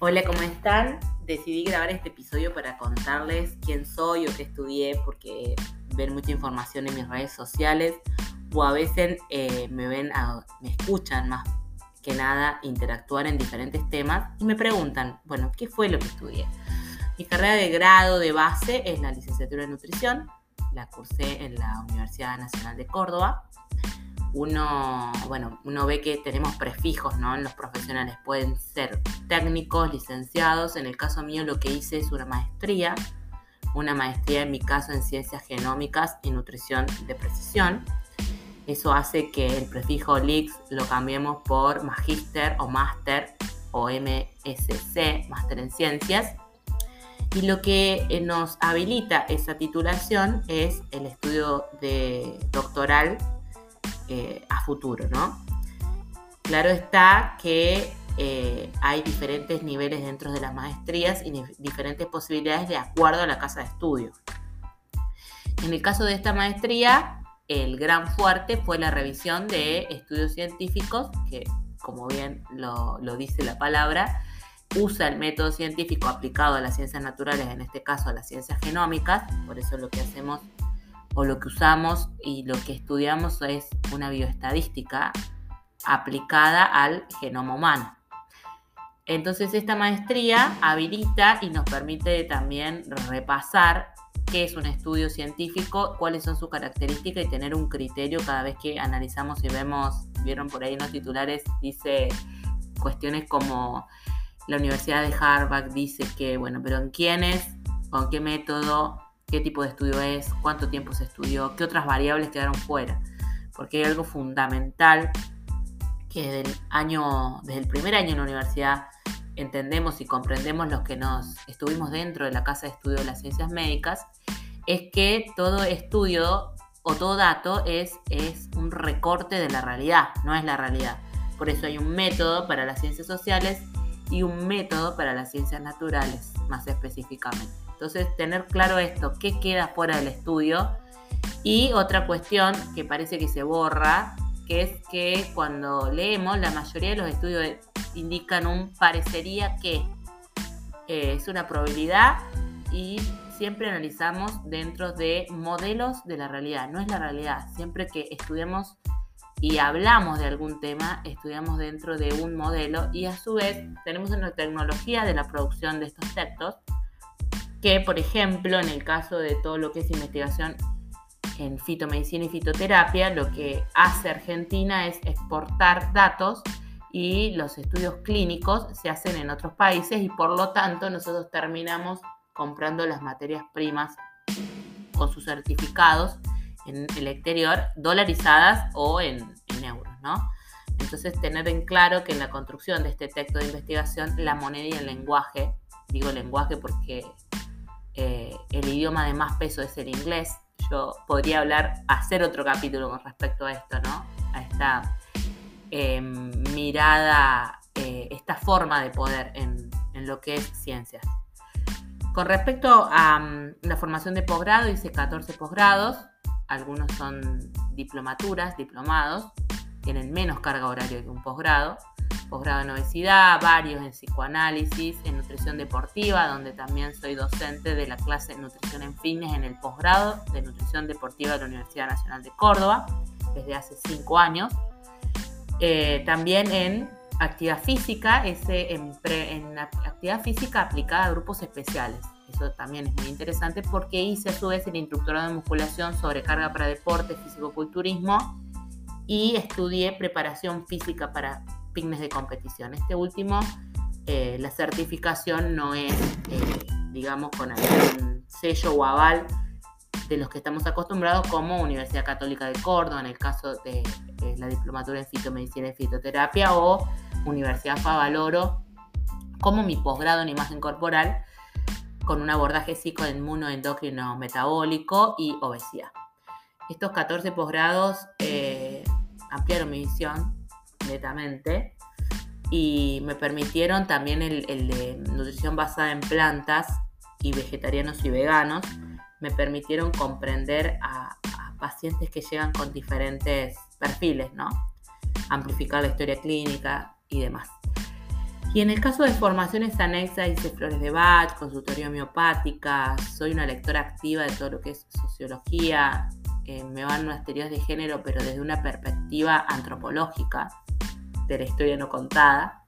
Hola, ¿cómo están? Decidí grabar este episodio para contarles quién soy o qué estudié, porque ven mucha información en mis redes sociales o a veces eh, me ven, me escuchan más que nada interactuar en diferentes temas y me preguntan, bueno, ¿qué fue lo que estudié? Mi carrera de grado de base es la licenciatura en nutrición, la cursé en la Universidad Nacional de Córdoba uno, bueno, uno ve que tenemos prefijos, ¿no? En los profesionales pueden ser técnicos, licenciados. En el caso mío lo que hice es una maestría, una maestría en mi caso en ciencias genómicas y nutrición de precisión. Eso hace que el prefijo LIX lo cambiemos por magíster o máster o MSC, máster en ciencias. Y lo que eh, nos habilita esa titulación es el estudio de doctoral eh, a futuro, ¿no? Claro está que eh, hay diferentes niveles dentro de las maestrías y diferentes posibilidades de acuerdo a la casa de estudio. En el caso de esta maestría, el gran fuerte fue la revisión de estudios científicos, que como bien lo, lo dice la palabra, usa el método científico aplicado a las ciencias naturales, en este caso a las ciencias genómicas, por eso lo que hacemos o lo que usamos y lo que estudiamos es una bioestadística aplicada al genoma humano. Entonces esta maestría habilita y nos permite también repasar qué es un estudio científico, cuáles son sus características y tener un criterio cada vez que analizamos y vemos, vieron por ahí en los titulares, dice cuestiones como la Universidad de Harvard dice que, bueno, pero en quiénes, con qué método, qué tipo de estudio es, cuánto tiempo se estudió, qué otras variables quedaron fuera. Porque hay algo fundamental que desde el, año, desde el primer año en la universidad entendemos y comprendemos los que nos estuvimos dentro de la Casa de Estudio de las Ciencias Médicas, es que todo estudio o todo dato es, es un recorte de la realidad, no es la realidad. Por eso hay un método para las ciencias sociales y un método para las ciencias naturales, más específicamente. Entonces, tener claro esto, qué queda fuera del estudio. Y otra cuestión que parece que se borra, que es que cuando leemos, la mayoría de los estudios indican un parecería que eh, es una probabilidad y siempre analizamos dentro de modelos de la realidad, no es la realidad. Siempre que estudiamos y hablamos de algún tema, estudiamos dentro de un modelo y a su vez tenemos una tecnología de la producción de estos textos que, por ejemplo, en el caso de todo lo que es investigación en fitomedicina y fitoterapia, lo que hace Argentina es exportar datos y los estudios clínicos se hacen en otros países y por lo tanto nosotros terminamos comprando las materias primas con sus certificados en el exterior, dolarizadas o en, euros, ¿no? Entonces tener en claro que en la construcción de este texto de investigación la moneda y el lenguaje, digo lenguaje porque eh, el idioma de más peso es el inglés. Yo podría hablar, hacer otro capítulo con respecto a esto, ¿no? A esta em, mirada, eh, esta forma de poder en, lo que es ciencias. Con respecto a mm, la formación de posgrado, hice 14 posgrados, algunos son diplomaturas, diplomados, tienen menos carga horaria que un posgrado posgrado en obesidad, varios en psicoanálisis, en nutrición deportiva, donde también soy docente de la clase de nutrición en fitness en el posgrado de nutrición deportiva de la Universidad Nacional de Córdoba, desde hace cinco años. Eh, también en actividad física, ese en, actividad física aplicada a grupos especiales. Eso también es muy interesante porque hice a su vez el instructorado de musculación sobre carga para deporte, físico-culturismo y estudié preparación física para de competición. Este último, eh, la certificación no es, eh, digamos, con algún sello o aval de los que estamos acostumbrados como Universidad Católica de Córdoba, en el caso de la diplomatura en fitomedicina y fitoterapia, o Universidad Favaloro, como mi posgrado en imagen corporal, con un abordaje psicoinmunoendocrino metabólico y obesidad. Estos 14 posgrados eh, ampliaron mi visión netamente y me permitieron también el, de nutrición basada en plantas y vegetarianos y veganos, me permitieron comprender a, pacientes que llegan con diferentes perfiles, ¿no? Amplificar la historia clínica y demás. Y en el caso de formaciones anexas, hice flores de Bach, consultoría homeopática, soy una lectora activa de todo lo que es sociología, eh, me van unas teorías de género, pero desde una perspectiva antropológica de la historia no contada.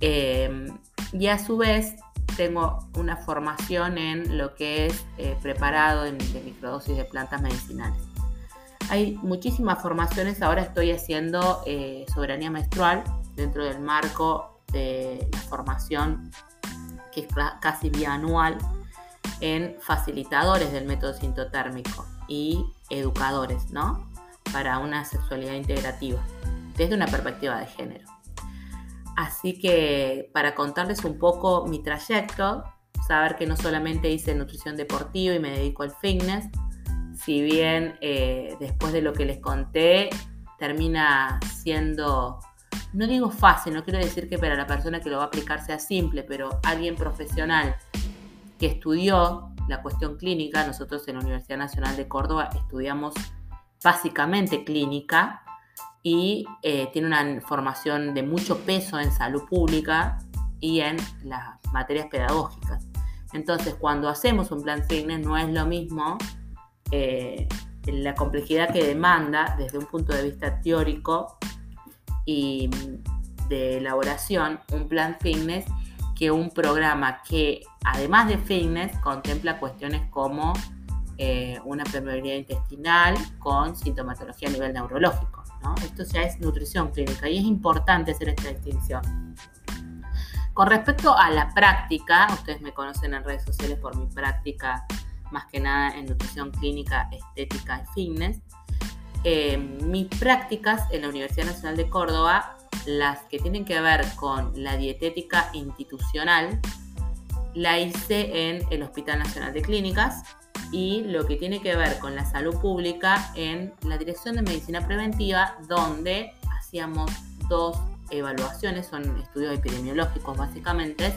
Eh, y a su vez tengo una formación en lo que es eh, preparado de, de microdosis de plantas medicinales. Hay muchísimas formaciones, ahora estoy haciendo soberanía menstrual dentro del marco de la formación que es casi bianual en facilitadores del método sintotérmico y educadores, ¿no? Para una sexualidad integrativa, desde una perspectiva de género. Así que para contarles un poco mi trayecto, saber que no solamente hice nutrición deportiva y me dedico al fitness, si bien eh, después de lo que les conté termina siendo no digo fácil, no quiero decir que para la persona que lo va a aplicar sea simple, pero alguien profesional que estudió la cuestión clínica, nosotros en la Universidad Nacional de Córdoba estudiamos básicamente clínica y eh, tiene una formación de mucho peso en salud pública y en las materias pedagógicas. Entonces, cuando hacemos un plan fitness no es lo mismo eh, la complejidad que demanda desde un punto de vista teórico y de elaboración un plan fitness un programa que además de fitness contempla cuestiones como eh, una permeabilidad intestinal con sintomatología a nivel neurológico. Esto ya es nutrición clínica y es importante hacer esta distinción. Con respecto a la práctica, ustedes me conocen en redes sociales por mi práctica más que nada en nutrición clínica, estética y fitness. Eh, mis prácticas en la Universidad Nacional de Córdoba, las que tienen que ver con la dietética institucional, la hice en el Hospital Nacional de Clínicas y lo que tiene que ver con la salud pública en la Dirección de Medicina Preventiva, donde hacíamos dos evaluaciones, son estudios epidemiológicos básicamente,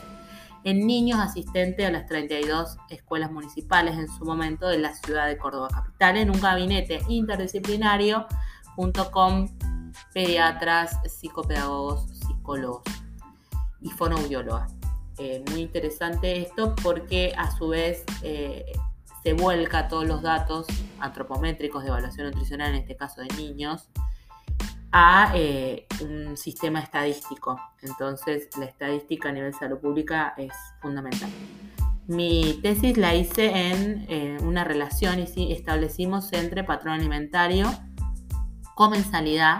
en niños asistentes a las 32 escuelas municipales en su momento de la ciudad de Córdoba Capital, en un gabinete interdisciplinario junto con pediatras, psicopedagogos, psicólogos y fonoaudiólogas. Eh, muy interesante esto porque a su vez eh, se vuelca todos los datos antropométricos de evaluación nutricional, en este caso de niños, a eh, un sistema estadístico. Entonces, la estadística a nivel salud pública es fundamental. Mi tesis la hice en una relación y establecimos entre patrón alimentario, comensalidad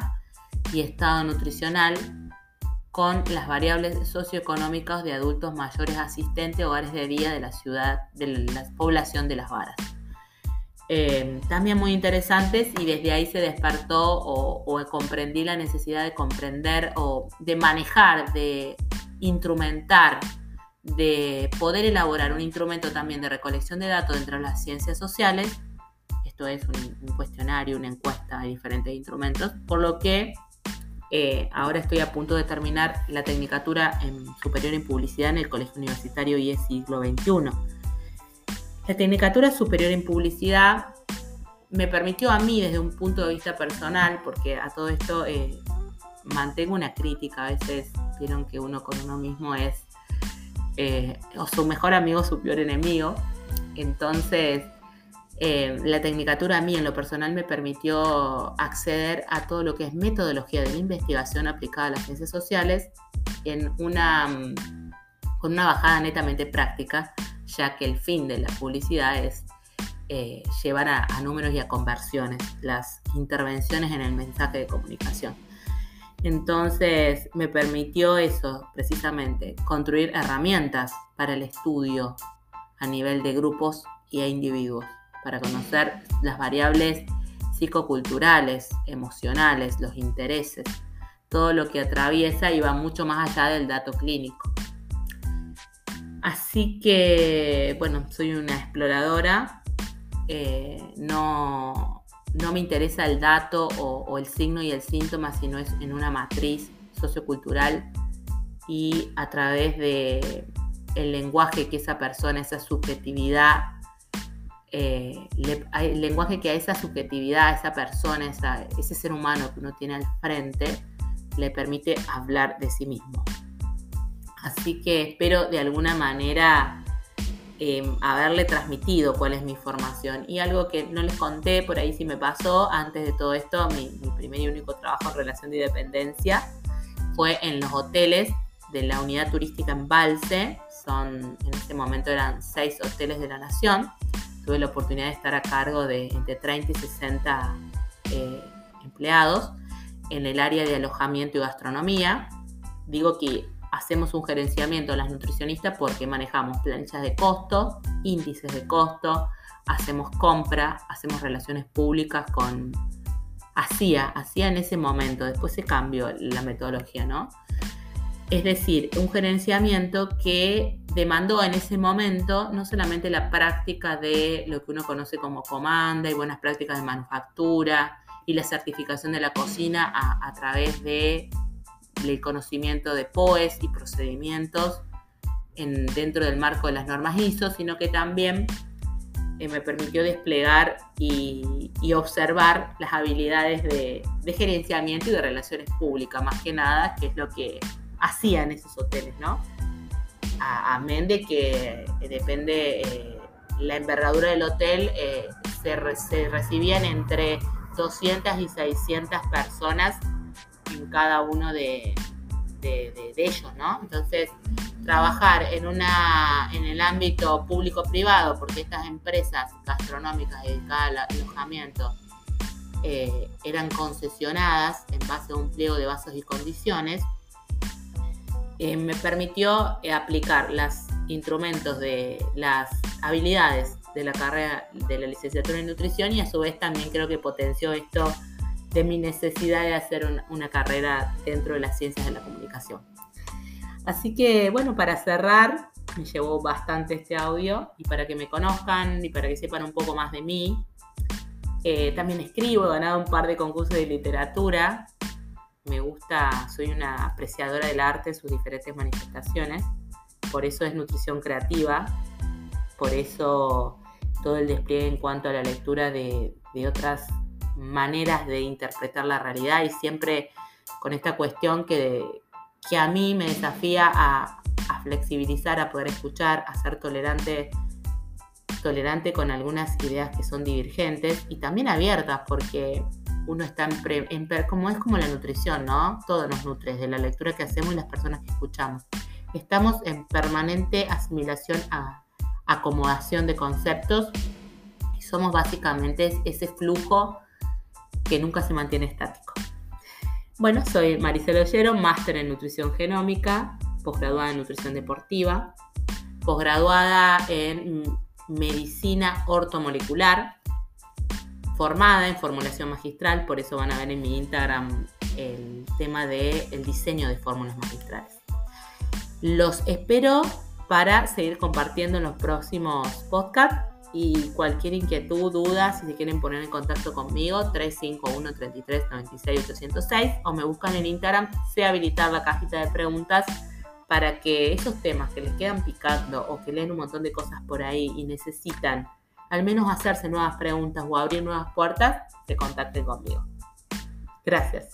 y estado nutricional con las variables socioeconómicas de adultos mayores asistentes hogares de día de la ciudad, de la población de Las Varas. Eh, también muy interesantes y desde ahí se despertó o, comprendí la necesidad de comprender o de manejar, de instrumentar, de poder elaborar un instrumento también de recolección de datos dentro de las ciencias sociales. Esto es un, cuestionario, una encuesta de diferentes instrumentos, por lo que eh, ahora estoy a punto de terminar la tecnicatura superior en publicidad en el Colegio Universitario IES Siglo XXI la Tecnicatura Superior en Publicidad me permitió a mí desde un punto de vista personal, porque a todo esto eh, mantengo una crítica, a veces vieron que uno con uno mismo es eh, o su mejor amigo, su peor enemigo. Entonces, eh, la tecnicatura a mí en lo personal me permitió acceder a todo lo que es metodología de la investigación aplicada a las ciencias sociales en una, mm, con una bajada netamente práctica ya que el fin de la publicidad es eh, llevar a, números y a conversiones las intervenciones en el mensaje de comunicación. Entonces me permitió eso, precisamente, construir herramientas para el estudio a nivel de grupos y a individuos, para conocer las variables psicoculturales, emocionales, los intereses, todo lo que atraviesa y va mucho más allá del dato clínico. Así que, bueno, soy una exploradora. Eh, no, me interesa el dato o, el signo y el síntoma, sino es en una matriz sociocultural y a través de el lenguaje que esa persona, esa subjetividad, eh, el lenguaje que a esa subjetividad, a esa persona, ese ser humano que uno tiene al frente, le permite hablar de sí mismo. Así que espero de alguna manera em, haberle transmitido cuál es mi formación. Y algo que no les conté, por ahí sí me pasó, antes de todo esto, mi, mi primer y único trabajo en relación de dependencia fue en los hoteles de la unidad turística en Balse. Son, en ese momento eran seis hoteles de la nación. Tuve la oportunidad de estar a cargo de entre 30 y 60 eh, empleados en el área de alojamiento y gastronomía. Digo que hacemos un gerenciamiento de las nutricionistas porque manejamos planchas de costo, índices de costo, hacemos compra, hacemos relaciones públicas con... Hacía, hacía en ese momento, después se cambió la metodología, ¿no? Es decir, un gerenciamiento que demandó en ese momento no solamente la práctica de lo que uno conoce como comanda y buenas prácticas de manufactura, y la certificación de la cocina a, través de, del conocimiento de POES y procedimientos en, dentro del marco de las normas ISO, sino que también eh, me permitió desplegar y, observar las habilidades de, gerenciamiento y de relaciones públicas, más que nada, que es lo que hacían esos hoteles, ¿no? Amén de que eh, depende eh, la envergadura del hotel, se, se recibían entre 200 y 600 personas en cada uno de, ellos, ¿no? Entonces, trabajar en, una, en el ámbito público-privado, porque estas empresas gastronómicas dedicadas al alojamiento eh, eran concesionadas en base a un pliego de bases y condiciones, eh, me permitió eh, aplicar los instrumentos de las habilidades de la carrera de la licenciatura en nutrición y a su vez también creo que potenció esto de mi necesidad de hacer una carrera dentro de las ciencias de la comunicación. Así que bueno, para cerrar, me llevó bastante este audio y para que me conozcan y para que sepan un poco más de mí. Eh, también escribo, he ganado un par de concursos de literatura. Me gusta, soy una apreciadora del arte sus diferentes manifestaciones. Por eso es nutrición creativa. Por eso todo el despliegue en cuanto a la lectura de, otras maneras de interpretar la realidad y siempre con esta cuestión que, que a mí me desafía a, flexibilizar, a poder escuchar, a ser tolerante, tolerante con algunas ideas que son divergentes y también abiertas porque uno está en, en, como es como la nutrición, ¿no? Todo nos nutre, de la lectura que hacemos y las personas que escuchamos. Estamos en permanente asimilación a, acomodación de conceptos y somos básicamente ese flujo que nunca se mantiene estático. Bueno, soy Maricela Ollero, máster en nutrición genómica, posgraduada en nutrición deportiva, posgraduada en medicina ortomolecular, formada en formulación magistral, por eso van a ver en mi Instagram el tema del diseño de fórmulas magistrales. Los espero para seguir compartiendo en los próximos podcasts. Y cualquier inquietud, duda, si se quieren poner en contacto conmigo, 351 33 96 806 o me buscan en Instagram, sé habilitar la cajita de preguntas para que esos temas que les quedan picando o que leen un montón de cosas por ahí y necesitan al menos hacerse nuevas preguntas o abrir nuevas puertas, se contacten conmigo. Gracias.